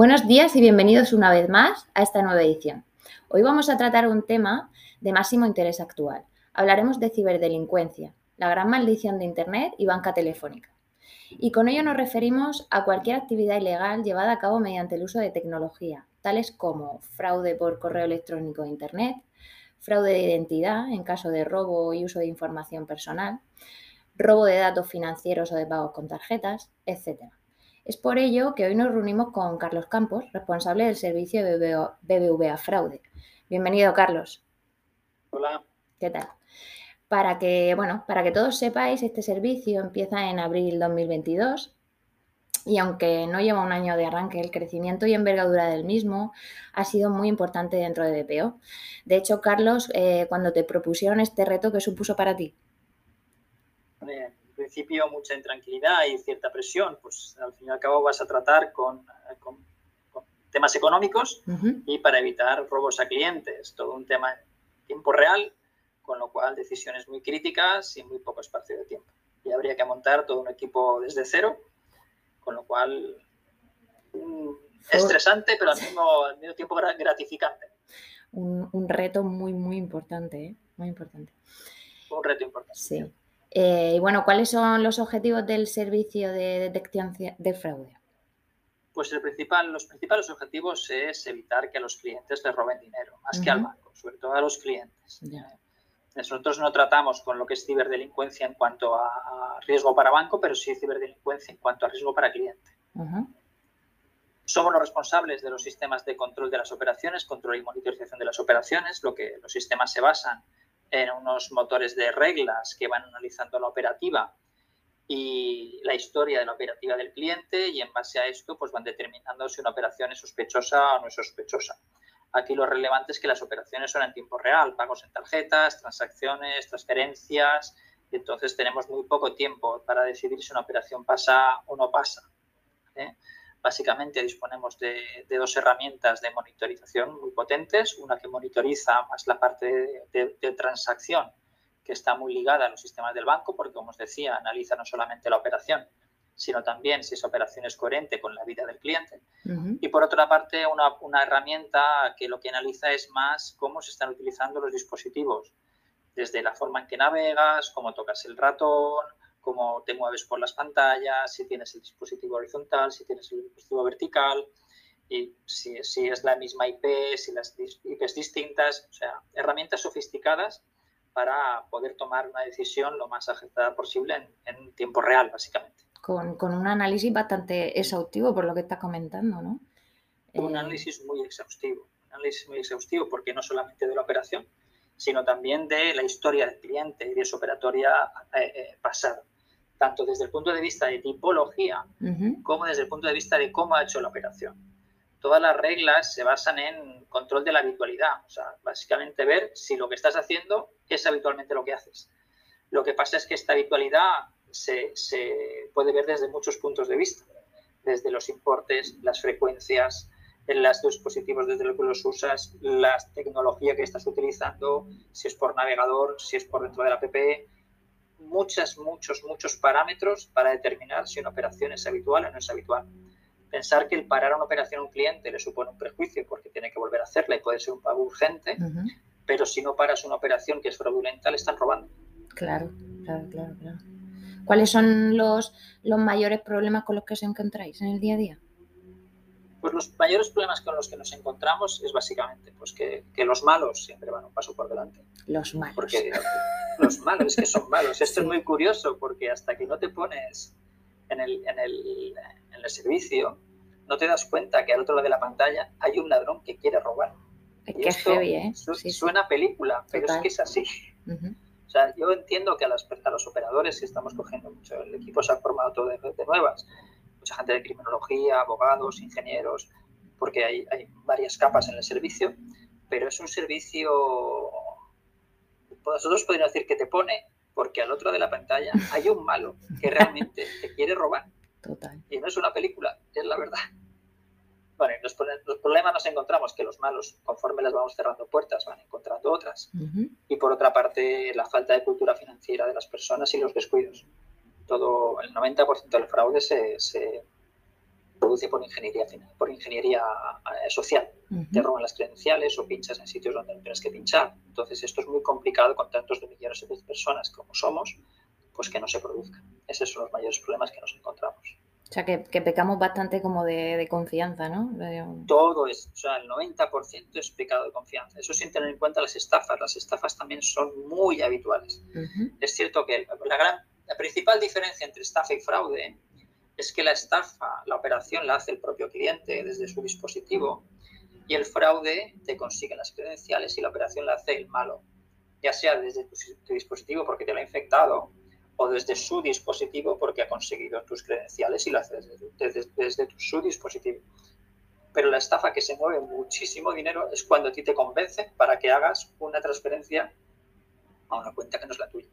Buenos días y bienvenidos una vez más a esta nueva edición. Hoy vamos a tratar un tema de máximo interés actual. Hablaremos de ciberdelincuencia, la gran maldición de Internet y banca telefónica. Y con ello nos referimos a cualquier actividad ilegal llevada a cabo mediante el uso de tecnología, tales como fraude por correo electrónico e Internet, fraude de identidad en caso de robo y uso de información personal, robo de datos financieros o de pagos con tarjetas, etc. Es por ello que hoy nos reunimos con Carlos Campos, responsable del servicio de BBVA Fraude. Bienvenido, Carlos. Hola. ¿Qué tal? Para que, bueno, para que todos sepáis, este servicio empieza en abril 2022 y aunque no lleva un año de arranque, el crecimiento y envergadura del mismo ha sido muy importante dentro de BPO. De hecho, Carlos, eh, cuando te propusieron este reto, ¿qué supuso para ti? Principio mucha intranquilidad y cierta presión, pues al fin y al cabo vas a tratar con, temas económicos y para evitar robos a clientes, todo un tema en tiempo real, con lo cual decisiones muy críticas y muy poco espacio de tiempo. Y habría que montar todo un equipo desde cero, con lo cual mm, estresante, pero al mismo, al mismo tiempo gratificante. Un, reto muy, muy importante, ¿eh? muy importante. Un reto importante. Sí. Eh, y bueno, ¿cuáles son los objetivos del servicio de detección de fraude? Pues el principal, los principales objetivos es evitar que a los clientes les roben dinero, más que al banco, sobre todo a los clientes. Nosotros no tratamos con lo que es ciberdelincuencia en cuanto a, riesgo para banco, pero sí ciberdelincuencia en cuanto a riesgo para cliente. Somos los responsables de los sistemas de control de las operaciones, control y monitorización de las operaciones. Lo que los sistemas se basan en unos motores de reglas que van analizando la operativa y la historia de la operativa del cliente y en base a esto pues van determinando si una operación es sospechosa o no es sospechosa. Aquí lo relevante es que las operaciones son en tiempo real, pagos en tarjetas, transacciones, transferencias, y entonces tenemos muy poco tiempo para decidir si una operación pasa o no pasa. ¿eh? Básicamente disponemos de, dos herramientas de monitorización muy potentes, una que monitoriza más la parte de, transacción, que está muy ligada a los sistemas del banco, porque como os decía, analiza no solamente la operación, sino también si esa operación es coherente con la vida del cliente. Y por otra parte, una, una, herramienta que lo que analiza es más cómo se están utilizando los dispositivos, desde la forma en que navegas, cómo tocas el ratón, cómo te mueves por las pantallas, si tienes el dispositivo horizontal, si tienes el dispositivo vertical, y si, es la misma IP, si las IPs distintas, o sea, herramientas sofisticadas para poder tomar una decisión lo más acertada posible en, tiempo real, básicamente. Con, un análisis bastante exhaustivo, por lo que estás comentando, ¿no? Un eh, análisis muy exhaustivo, un análisis muy exhaustivo, porque no solamente de la operación, sino también de la historia del cliente y de su operatoria eh, eh, pasada tanto desde el punto de vista de tipología como desde el punto de vista de cómo ha hecho la operación. Todas las reglas se basan en control de la habitualidad, o sea, básicamente ver si lo que estás haciendo es habitualmente lo que haces. Lo que pasa es que esta habitualidad se, puede ver desde muchos puntos de vista, desde los importes, las frecuencias, en los dispositivos desde los que los usas, la tecnología que estás utilizando, si es por navegador, si es por dentro de la app, muchos, muchos, muchos parámetros para determinar si una operación es habitual o no es habitual. Pensar que el parar una operación a un cliente le supone un prejuicio porque tiene que volver a hacerla y puede ser un pago urgente, pero si no paras una operación que es fraudulenta, le están robando. Claro, claro, claro, claro. ¿Cuáles son los, los mayores problemas con los que os encontráis en el día a día? Pues los mayores problemas con los que nos encontramos es básicamente pues que, que los malos siempre van un paso por delante. Los malos. Porque los malos es que son malos. Esto es muy curioso porque hasta que no te pones en el, en, el, en el servicio, no te das cuenta que al otro lado de la pantalla hay un ladrón que quiere robar. Y esto heavy, ¿eh? suena película, pero es que es así. O sea, yo entiendo que a, las, a los operadores, que estamos cogiendo mucho, el equipo se ha formado todo de, de nuevas, mucha gente de criminología, abogados, ingenieros, porque hay, hay varias capas en el servicio, pero es un servicio, nosotros podríamos decir que te pone, porque al otro de la pantalla hay un malo que realmente te quiere robar. Total. Y no es una película, es la verdad. Bueno, los, los, problemas nos encontramos que los malos, conforme les vamos cerrando puertas, van encontrando otras. Y por otra parte, la falta de cultura financiera de las personas y los descuidos todo el 90% del fraude se, produce por ingeniería, por ingeniería eh, social. Te roban las credenciales o pinchas en sitios donde no tienes que pinchar. Entonces, esto es muy complicado con tantos de millones de personas como somos, pues que no se produzca. Esos son los mayores problemas que nos encontramos. O sea, que, pecamos bastante como de, confianza, ¿no? Todo es, o sea, el 90% es pecado de confianza. Eso sin tener en cuenta las estafas. Las estafas también son muy habituales. Es cierto que la, gran, la principal diferencia entre estafa y fraude es que la estafa, la operación la hace el propio cliente desde su dispositivo y el fraude te consigue las credenciales y la operación la hace el malo, ya sea desde tu dispositivo porque te lo ha infectado o desde su dispositivo porque ha conseguido tus credenciales y lo haces desde, desde, su dispositivo. Pero la estafa que se mueve muchísimo dinero es cuando a ti te convence para que hagas una transferencia a una cuenta que no es la tuya.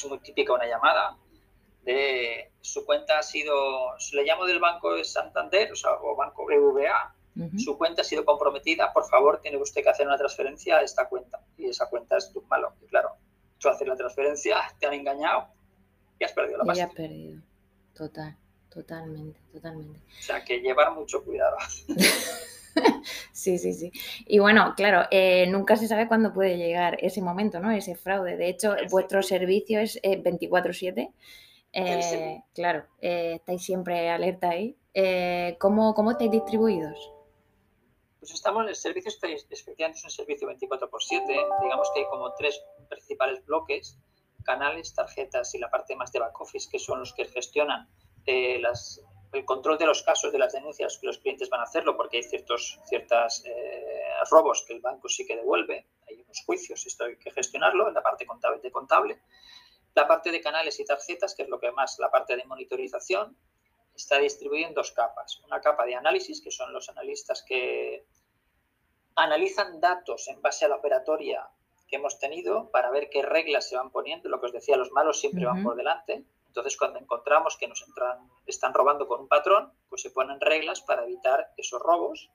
Es muy típica una llamada de su cuenta ha sido, le llamo del banco de Santander o, sea, o banco BVA, su cuenta ha sido comprometida, por favor, tiene usted que hacer una transferencia a esta cuenta. Y esa cuenta es tu malo. Y claro, tú haces la transferencia, te han engañado y has perdido la pasta. Y has perdido. Total, totalmente, totalmente. O sea, que llevar mucho cuidado. sí, sí, sí. Y bueno, claro, eh, nunca se sabe cuándo puede llegar ese momento, ¿no? Ese fraude. De hecho, vuestro servicio es 24/7. Eh, claro, eh, estáis siempre alerta ahí. ¿cómo, ¿Cómo estáis distribuidos? Pues estamos, el servicio está, efectivamente es un servicio 24 x 7, digamos que hay como tres principales bloques canales, tarjetas y la parte más de back office, que son los que gestionan eh, las, el control de los casos de las denuncias que los clientes van a hacerlo, porque hay ciertos ciertas, eh, robos que el banco sí que devuelve, hay unos juicios, esto hay que gestionarlo en la parte contable de contable. La parte de canales y tarjetas, que es lo que más, la parte de monitorización, está distribuida en dos capas. Una capa de análisis, que son los analistas que analizan datos en base a la operatoria que hemos tenido para ver qué reglas se van poniendo. Lo que os decía, los malos siempre van por delante. Entonces, cuando encontramos que nos entran, están robando con un patrón, pues se ponen reglas para evitar esos robos.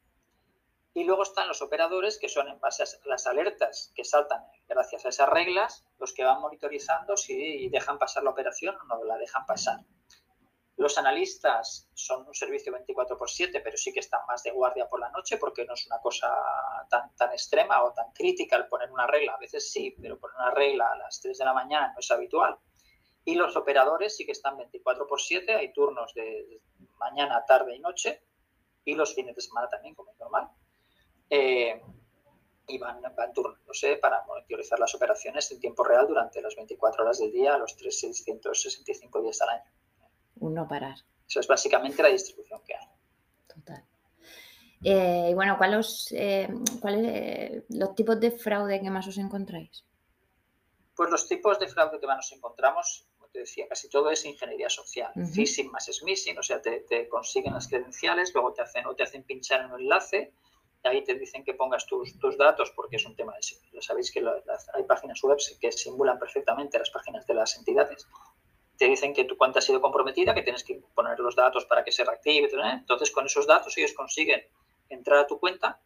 Y luego están los operadores, que son en base a las alertas que saltan gracias a esas reglas, los que van monitorizando si dejan pasar la operación o no la dejan pasar. Los analistas son un servicio 24 por 7, pero sí que están más de guardia por la noche porque no es una cosa tan, tan extrema o tan crítica el poner una regla. A veces sí, pero poner una regla a las 3 de la mañana no es habitual. Y los operadores sí que están 24 por 7, hay turnos de mañana, tarde y noche, y los fines de semana también, como es normal. Eh, y van, van turnándose para monitorizar las operaciones en tiempo real durante las 24 horas del día, los 365 días al año un no parar. Eso es básicamente la distribución que hay. Total. Eh, y bueno, ¿cuáles eh, cuál los tipos de fraude que más os encontráis? Pues los tipos de fraude que más nos encontramos, te decía, casi todo es ingeniería social. Phishing más smishing, o sea, te, consiguen las credenciales, luego te hacen o te hacen pinchar en un enlace, y ahí te dicen que pongas tus, tus datos porque es un tema de seguridad. Sabéis que hay páginas web que simulan perfectamente las páginas de las entidades te dicen que tu cuenta ha sido comprometida, que tienes que poner los datos para que se reactive. Entonces, con esos datos ellos consiguen entrar a tu cuenta,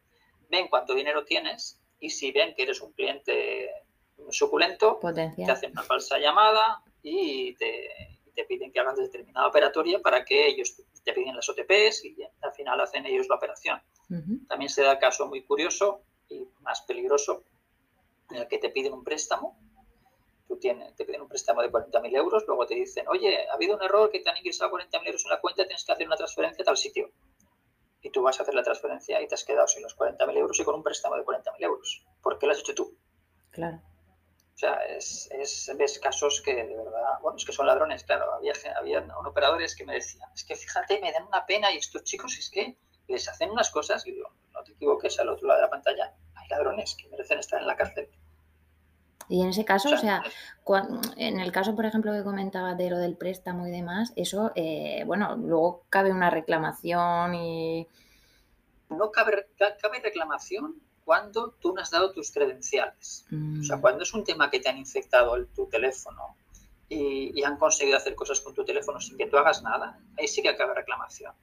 ven cuánto dinero tienes y si ven que eres un cliente suculento, te hacen una falsa llamada y te, piden que hagas determinada operatoria para que ellos te piden las OTPs y al final hacen ellos la operación. También se da el caso muy curioso y más peligroso en el que te piden un préstamo tú tienes, te piden un préstamo de 40.000 euros, luego te dicen, oye, ha habido un error que te han ingresado 40.000 euros en la cuenta, tienes que hacer una transferencia a tal sitio. Y tú vas a hacer la transferencia y te has quedado sin los 40.000 euros y con un préstamo de 40.000 euros. ¿Por qué lo has hecho tú? Claro. O sea, es, es, ves casos que de verdad, bueno, es que son ladrones, claro. Había, había operadores que me decían, es que fíjate, me dan una pena y estos chicos es que les hacen unas cosas y digo, no te equivoques, al otro lado de la pantalla hay ladrones que merecen estar en la cárcel. Y en ese caso, o sea, en el caso, por ejemplo, que comentaba de lo del préstamo y demás, eso, eh, bueno, luego cabe una reclamación y... No cabe, cabe reclamación cuando tú no has dado tus credenciales. O sea, mm. cuando es un tema que te han infectado el, tu teléfono y, y, han conseguido hacer cosas con tu teléfono sin que tú hagas nada, ahí sí que cabe reclamación.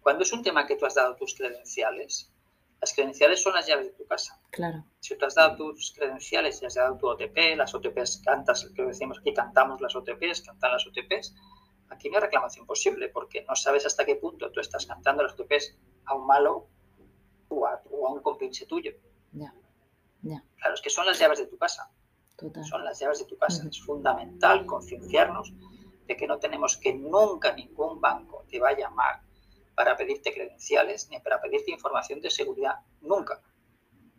Cuando es un tema que tú has dado tus credenciales, las credenciales son las llaves de tu casa. Claro. Si tú has dado tus credenciales y has dado tu OTP, las OTPs cantas, que decimos aquí, cantamos las OTPs, cantan las OTPs, aquí no hay reclamación posible porque no sabes hasta qué punto tú estás cantando los topes a un malo o a, un compinche tuyo. Claro, es que son las llaves de tu casa. Son las llaves de tu casa. Es fundamental concienciarnos de que no tenemos que nunca ningún banco te va a llamar para pedirte credenciales ni para pedirte información de seguridad. Nunca.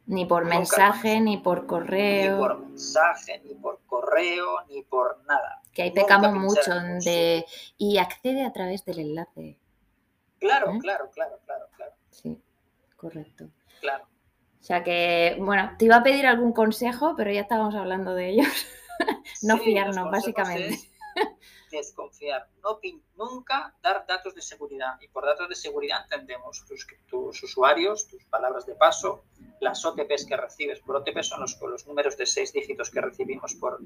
Ni por mensaje, ni por correo. Ni por mensaje, ni por correo, ni por nada. Que ahí pecamos mucho de... Y accede a través del enlace. Claro, ¿Eh? claro, claro, claro, claro. Sí, correcto. Claro. O sea que, bueno, te iba a pedir algún consejo, pero ya estábamos hablando de ellos. no fiarnos, básicamente desconfiar. No, nunca dar datos de seguridad. Y por datos de seguridad entendemos tus, tus usuarios, tus palabras de paso, las OTPs que recibes. Por OTP son los, los números de seis dígitos que recibimos por,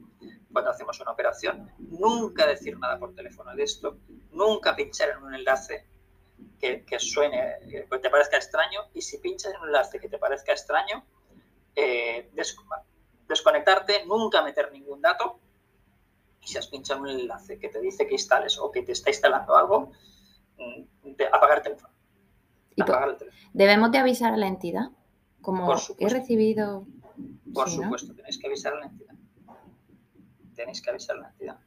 cuando hacemos una operación. Nunca decir nada por teléfono de esto. Nunca pinchar en un enlace que, que suene, que te parezca extraño. Y si pinchas en un enlace que te parezca extraño, eh, desconectarte, nunca meter ningún dato y si has pinchado un enlace que te dice que instales o que te está instalando algo, mm, apagar el teléfono. ¿Debemos de avisar a la entidad? Como he recibido... Por supuesto, tenéis que avisar a la entidad. Tenéis que avisar a la entidad.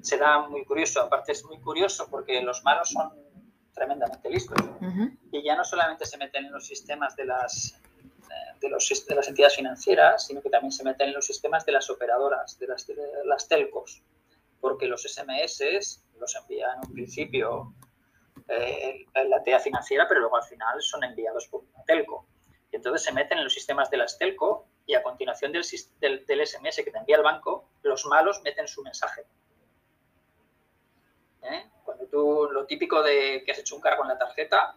Será muy curioso, aparte es muy curioso porque los malos son tremendamente listos. Y ya no solamente se meten en los sistemas de las de, los, de, las entidades financieras, sino que también se meten en los sistemas de las operadoras, de las, las telcos, porque los SMS los envían en un principio eh, la entidad financiera, pero luego al final son enviados por una telco. Y entonces se meten en los sistemas de las telco y a continuación del, del, SMS que te envía el banco, los malos meten su mensaje. ¿Eh? Tú, lo típico de que has hecho un cargo en la tarjeta,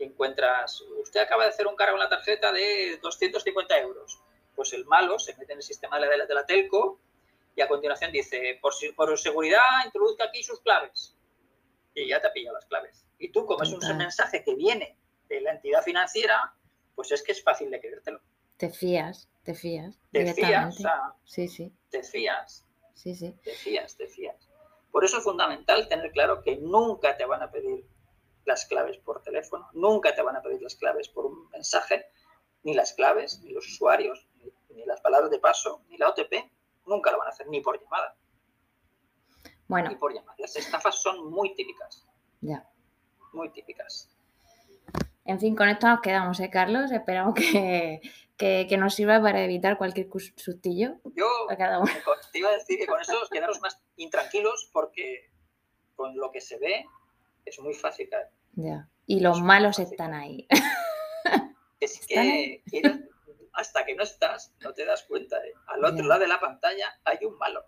encuentras, usted acaba de hacer un cargo en la tarjeta de 250 euros. Pues el malo se mete en el sistema de la, de la telco y a continuación dice, por, por seguridad, introduzca aquí sus claves. Y ya te ha pillado las claves. Y tú, como es un mensaje que viene de la entidad financiera, pues es que es fácil de creértelo. Te fías, te fías. Te fías, sí, sí. Te fías. Sí, sí. Te fías, te fías. Por eso es fundamental tener claro que nunca te van a pedir las claves por teléfono, nunca te van a pedir las claves por un mensaje, ni las claves, ni los usuarios, ni, las palabras de paso, ni la OTP, nunca lo van a hacer, ni por llamada. Bueno. Ni por llamada. Las estafas son muy típicas. Ya. Muy típicas. En fin, con esto nos quedamos, ¿eh, Carlos? Esperamos que, nos sirva para evitar cualquier sustillo. Yo te iba a decir que con eso os quedaros más intranquilos porque con lo que se ve es muy fácil caer. Ya. Y los malos están ahí. Es que hasta que no estás, no te das cuenta. ¿eh? Al otro lado de la pantalla hay un malo.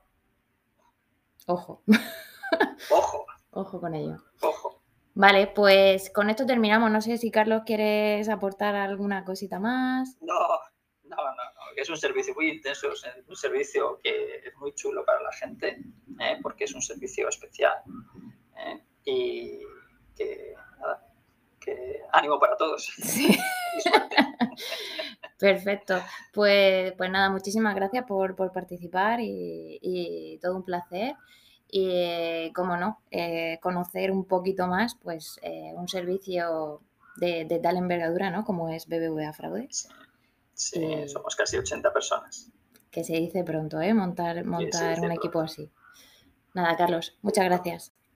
Ojo. Ojo. Ojo con ello. Ojo. Vale, pues con esto terminamos. No sé si Carlos quieres aportar alguna cosita más. No, no, no, no. Es un servicio muy intenso, es un servicio que es muy chulo para la gente, ¿eh? porque es un servicio especial. ¿eh? y que, nada, que ánimo para todos. Perfecto. Pues, pues nada, muchísimas gracias por, participar y, todo un placer. Y, como no, eh, conocer un poquito más, pues, eh, un servicio de, tal envergadura, ¿no? Como es BBVA Fraude. Sí, somos casi 80 personas. Que se dice pronto, ¿eh? Montar, montar un equipo así. Nada, Carlos, muchas gracias.